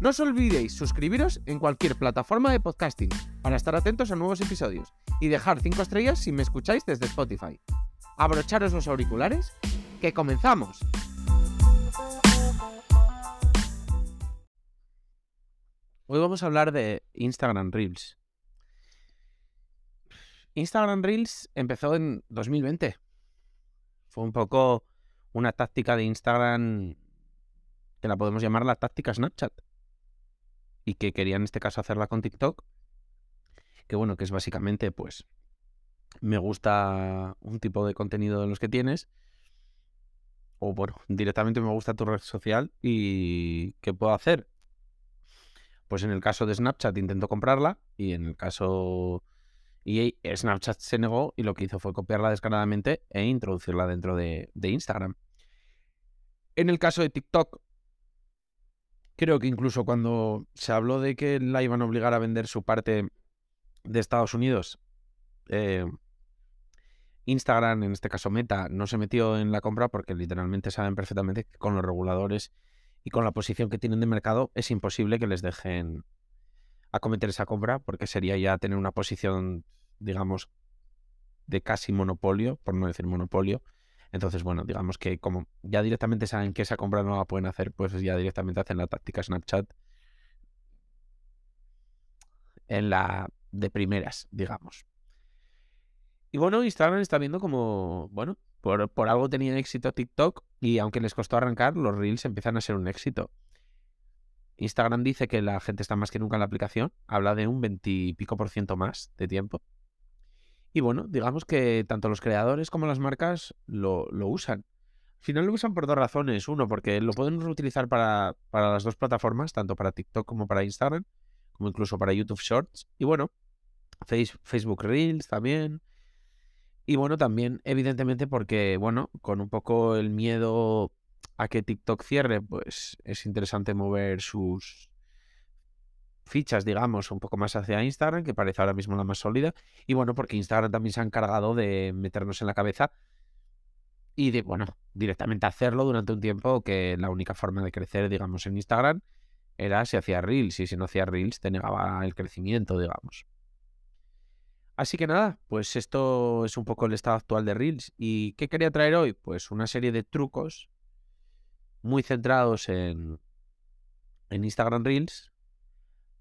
No os olvidéis suscribiros en cualquier plataforma de podcasting para estar atentos a nuevos episodios y dejar 5 estrellas si me escucháis desde Spotify. Abrocharos los auriculares, que comenzamos. Hoy vamos a hablar de Instagram Reels. Instagram Reels empezó en 2020. Fue un poco una táctica de Instagram que la podemos llamar la táctica Snapchat. Y que quería en este caso hacerla con TikTok. Que bueno, que es básicamente pues me gusta un tipo de contenido de los que tienes. O bueno, directamente me gusta tu red social y ¿qué puedo hacer? Pues en el caso de Snapchat intento comprarla y en el caso y Snapchat se negó y lo que hizo fue copiarla descaradamente e introducirla dentro de, Instagram. En el caso de TikTok, creo que incluso cuando se habló de que la iban a obligar a vender su parte de Estados Unidos, eh, Instagram, en este caso Meta, no se metió en la compra porque literalmente saben perfectamente que con los reguladores y con la posición que tienen de mercado es imposible que les dejen acometer esa compra porque sería ya tener una posición, digamos, de casi monopolio, por no decir monopolio. Entonces, bueno, digamos que como ya directamente saben que esa compra no la pueden hacer, pues ya directamente hacen la táctica Snapchat en la de primeras, digamos. Y bueno, Instagram está viendo como, bueno, por, por algo tenía éxito TikTok y aunque les costó arrancar, los Reels empiezan a ser un éxito. Instagram dice que la gente está más que nunca en la aplicación, habla de un 20 y pico por ciento más de tiempo. Y bueno, digamos que tanto los creadores como las marcas lo, usan. Al final lo usan por dos razones. Uno, porque lo pueden reutilizar para, para las dos plataformas, tanto para TikTok como para Instagram, como incluso para YouTube Shorts. Y bueno, Facebook Reels también. Y bueno, también, evidentemente, porque, bueno, con un poco el miedo a que TikTok cierre, pues es interesante mover sus fichas, digamos, un poco más hacia Instagram, que parece ahora mismo la más sólida. Y bueno, porque Instagram también se ha encargado de meternos en la cabeza y de, bueno, directamente hacerlo durante un tiempo que la única forma de crecer, digamos, en Instagram era si hacía Reels y si no hacía Reels te negaba el crecimiento, digamos. Así que nada, pues esto es un poco el estado actual de Reels. ¿Y qué quería traer hoy? Pues una serie de trucos muy centrados en, en Instagram Reels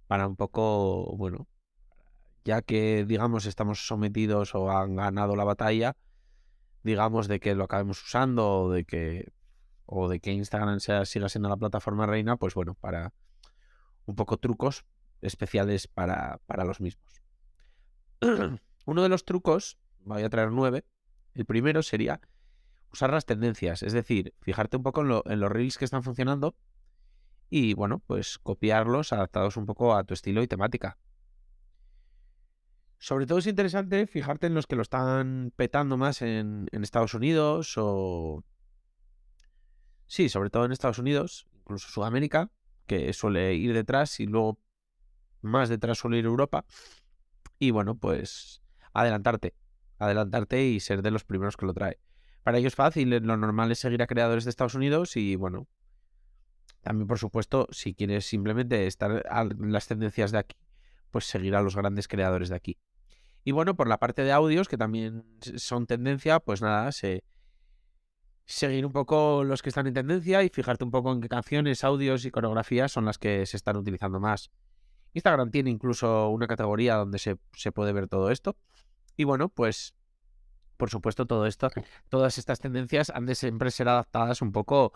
para un poco, bueno, ya que digamos estamos sometidos o han ganado la batalla, digamos de que lo acabemos usando o de que o de que Instagram sea, siga siendo la plataforma reina, pues bueno, para un poco trucos especiales para, para los mismos. Uno de los trucos, voy a traer nueve. El primero sería usar las tendencias, es decir, fijarte un poco en, los reels que están funcionando y, bueno, pues copiarlos adaptados un poco a tu estilo y temática. Sobre todo es interesante fijarte en los que lo están petando más en, Estados Unidos o... Sí, sobre todo en Estados Unidos, incluso Sudamérica, que suele ir detrás y luego más detrás suele ir Europa. Y bueno, pues adelantarte, adelantarte y ser de los primeros que lo trae. Para ello es fácil, lo normal es seguir a creadores de Estados Unidos y bueno, también por supuesto, si quieres simplemente estar en las tendencias de aquí, pues seguir a los grandes creadores de aquí. Y bueno, por la parte de audios, que también son tendencia, pues nada, se, seguir un poco los que están en tendencia y fijarte un poco en qué canciones, audios y coreografías son las que se están utilizando más. Instagram tiene incluso una categoría donde se, puede ver todo esto. Y bueno, pues por supuesto todo esto, todas estas tendencias han de siempre ser adaptadas un poco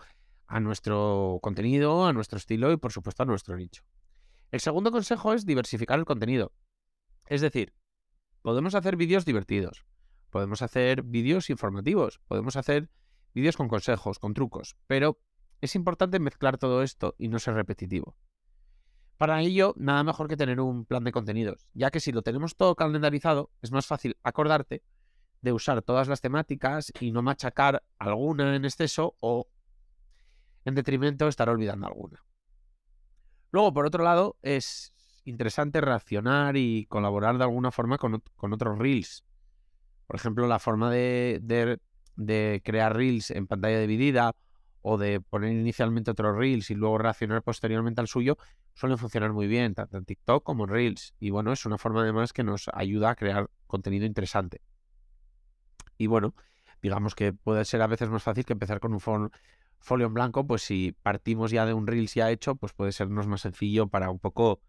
a nuestro contenido, a nuestro estilo y por supuesto a nuestro nicho. El segundo consejo es diversificar el contenido. Es decir, podemos hacer vídeos divertidos, podemos hacer vídeos informativos, podemos hacer vídeos con consejos, con trucos, pero es importante mezclar todo esto y no ser repetitivo. Para ello, nada mejor que tener un plan de contenidos, ya que si lo tenemos todo calendarizado, es más fácil acordarte de usar todas las temáticas y no machacar alguna en exceso o en detrimento de estar olvidando alguna. Luego, por otro lado, es interesante reaccionar y colaborar de alguna forma con, otros reels. Por ejemplo, la forma de, de, crear reels en pantalla dividida o de poner inicialmente otros reels y luego reaccionar posteriormente al suyo suelen funcionar muy bien, tanto en TikTok como en reels. Y bueno, es una forma además que nos ayuda a crear contenido interesante. Y bueno, digamos que puede ser a veces más fácil que empezar con un folio en blanco, pues si partimos ya de un Reels ya hecho, pues puede sernos más sencillo para un poco,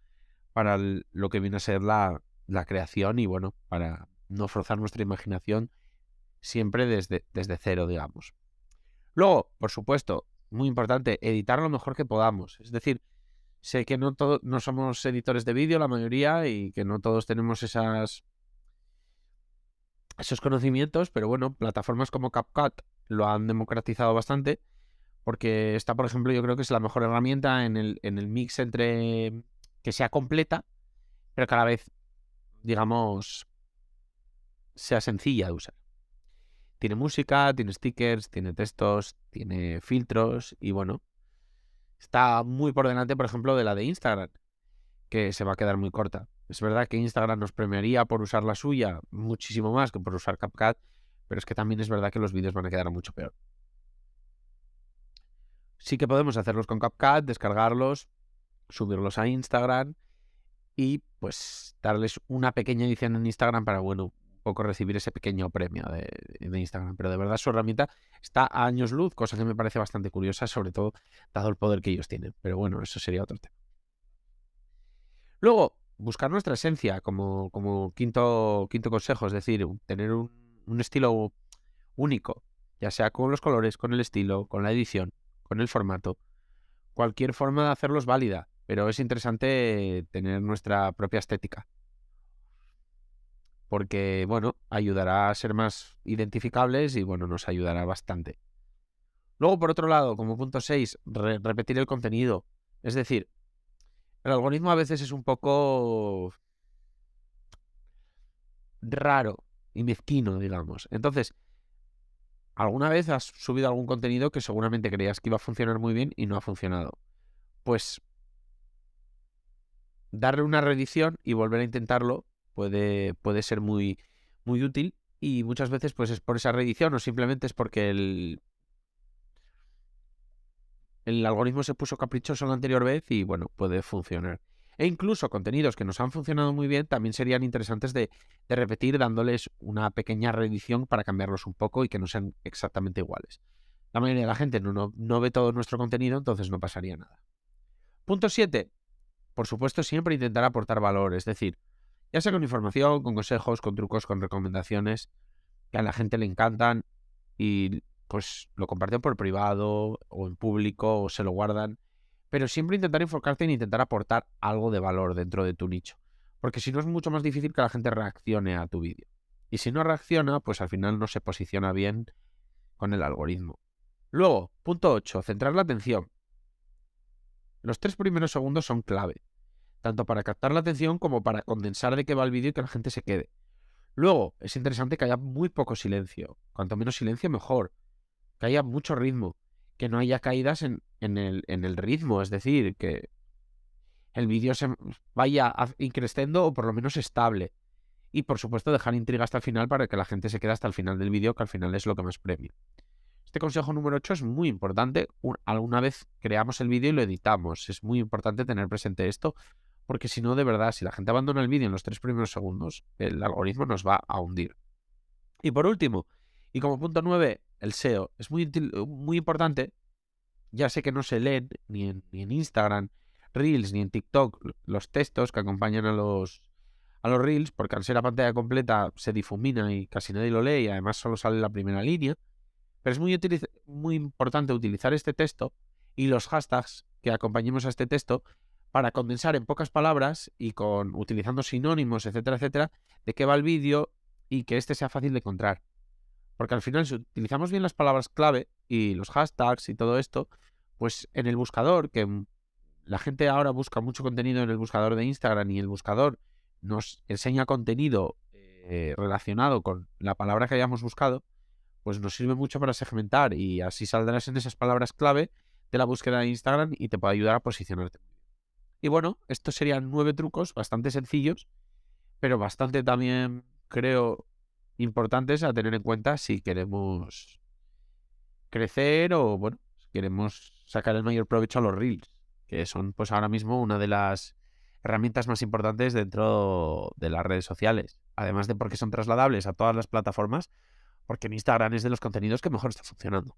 para lo que viene a ser la, la creación y bueno, para no forzar nuestra imaginación siempre desde, desde cero, digamos. Luego, por supuesto, muy importante, editar lo mejor que podamos. Es decir, sé que no, todos no somos editores de vídeo, la mayoría, y que no todos tenemos esas, esos conocimientos, pero bueno, plataformas como CapCut lo han democratizado bastante porque esta, por ejemplo, yo creo que es la mejor herramienta en el, en el mix entre que sea completa, pero cada vez, digamos, sea sencilla de usar. Tiene música, tiene stickers, tiene textos, tiene filtros y bueno, está muy por delante, por ejemplo, de la de Instagram, que se va a quedar muy corta. Es verdad que Instagram nos premiaría por usar la suya muchísimo más que por usar CapCut, pero es que también es verdad que los vídeos van a quedar mucho peor sí que podemos hacerlos con CapCut, descargarlos, subirlos a Instagram y pues darles una pequeña edición en Instagram para, bueno, un poco recibir ese pequeño premio de, Instagram. Pero de verdad su herramienta está a años luz, cosa que me parece bastante curiosa, sobre todo dado el poder que ellos tienen. Pero bueno, eso sería otro tema. Luego, buscar nuestra esencia como, como quinto, quinto consejo, es decir, tener un, un estilo único, ya sea con los colores, con el estilo, con la edición con el formato. Cualquier forma de hacerlo es válida, pero es interesante tener nuestra propia estética. Porque, bueno, ayudará a ser más identificables y, bueno, nos ayudará bastante. Luego, por otro lado, como punto 6, repetir el contenido. Es decir, el algoritmo a veces es un poco raro y mezquino, digamos. Entonces, ¿Alguna vez has subido algún contenido que seguramente creías que iba a funcionar muy bien y no ha funcionado? Pues darle una reedición y volver a intentarlo puede, puede ser muy, muy útil y muchas veces pues es por esa reedición o simplemente es porque el, el algoritmo se puso caprichoso la anterior vez y bueno, puede funcionar. E incluso contenidos que nos han funcionado muy bien también serían interesantes de, repetir dándoles una pequeña reedición para cambiarlos un poco y que no sean exactamente iguales. La mayoría de la gente no, no, ve todo nuestro contenido, entonces no pasaría nada. Punto 7. Por supuesto, siempre intentar aportar valor, es decir, ya sea con información, con consejos, con trucos, con recomendaciones, que a la gente le encantan y pues lo comparten por privado o en público o se lo guardan pero siempre intentar enfocarte en intentar aportar algo de valor dentro de tu nicho. Porque si no es mucho más difícil que la gente reaccione a tu vídeo. Y si no reacciona, pues al final no se posiciona bien con el algoritmo. Luego, punto 8, centrar la atención. Los tres primeros segundos son clave, tanto para captar la atención como para condensar de qué va el vídeo y que la gente se quede. Luego, es interesante que haya muy poco silencio. Cuanto menos silencio, mejor. Que haya mucho ritmo que no haya caídas en, el, ritmo, es decir, que el vídeo se vaya increciendo o por lo menos estable. Y por supuesto dejar intriga hasta el final para que la gente se quede hasta el final del vídeo, que al final es lo que más premia. Este consejo número 8 es muy importante. Alguna vez creamos el vídeo y lo editamos. Es muy importante tener presente esto, porque si no, de verdad, si la gente abandona el vídeo en los tres primeros segundos, el algoritmo nos va a hundir. Y por último, y como punto 9, el SEO. Es muy, muy importante. Ya sé que no se leen ni en, ni en Instagram, Reels, ni en TikTok los textos que acompañan a los, a los Reels, porque al ser la pantalla completa se difumina y casi nadie lo lee y además solo sale la primera línea. Pero es muy, muy importante utilizar este texto y los hashtags que acompañemos a este texto para condensar en pocas palabras y con utilizando sinónimos, etcétera, etcétera, de qué va el vídeo y que este sea fácil de encontrar. Porque al final, si utilizamos bien las palabras clave y los hashtags y todo esto, pues en el buscador, que la gente ahora busca mucho contenido en el buscador de Instagram y el buscador nos enseña contenido eh, relacionado con la palabra que hayamos buscado, pues nos sirve mucho para segmentar y así saldrás en esas palabras clave de la búsqueda de Instagram y te puede ayudar a posicionarte. Y bueno, estos serían nueve trucos bastante sencillos, pero bastante también, creo, importantes a tener en cuenta si queremos crecer o, bueno, si queremos sacar el mayor provecho a los reels, que son pues ahora mismo una de las herramientas más importantes dentro de las redes sociales. Además de porque son trasladables a todas las plataformas, porque en Instagram es de los contenidos que mejor está funcionando.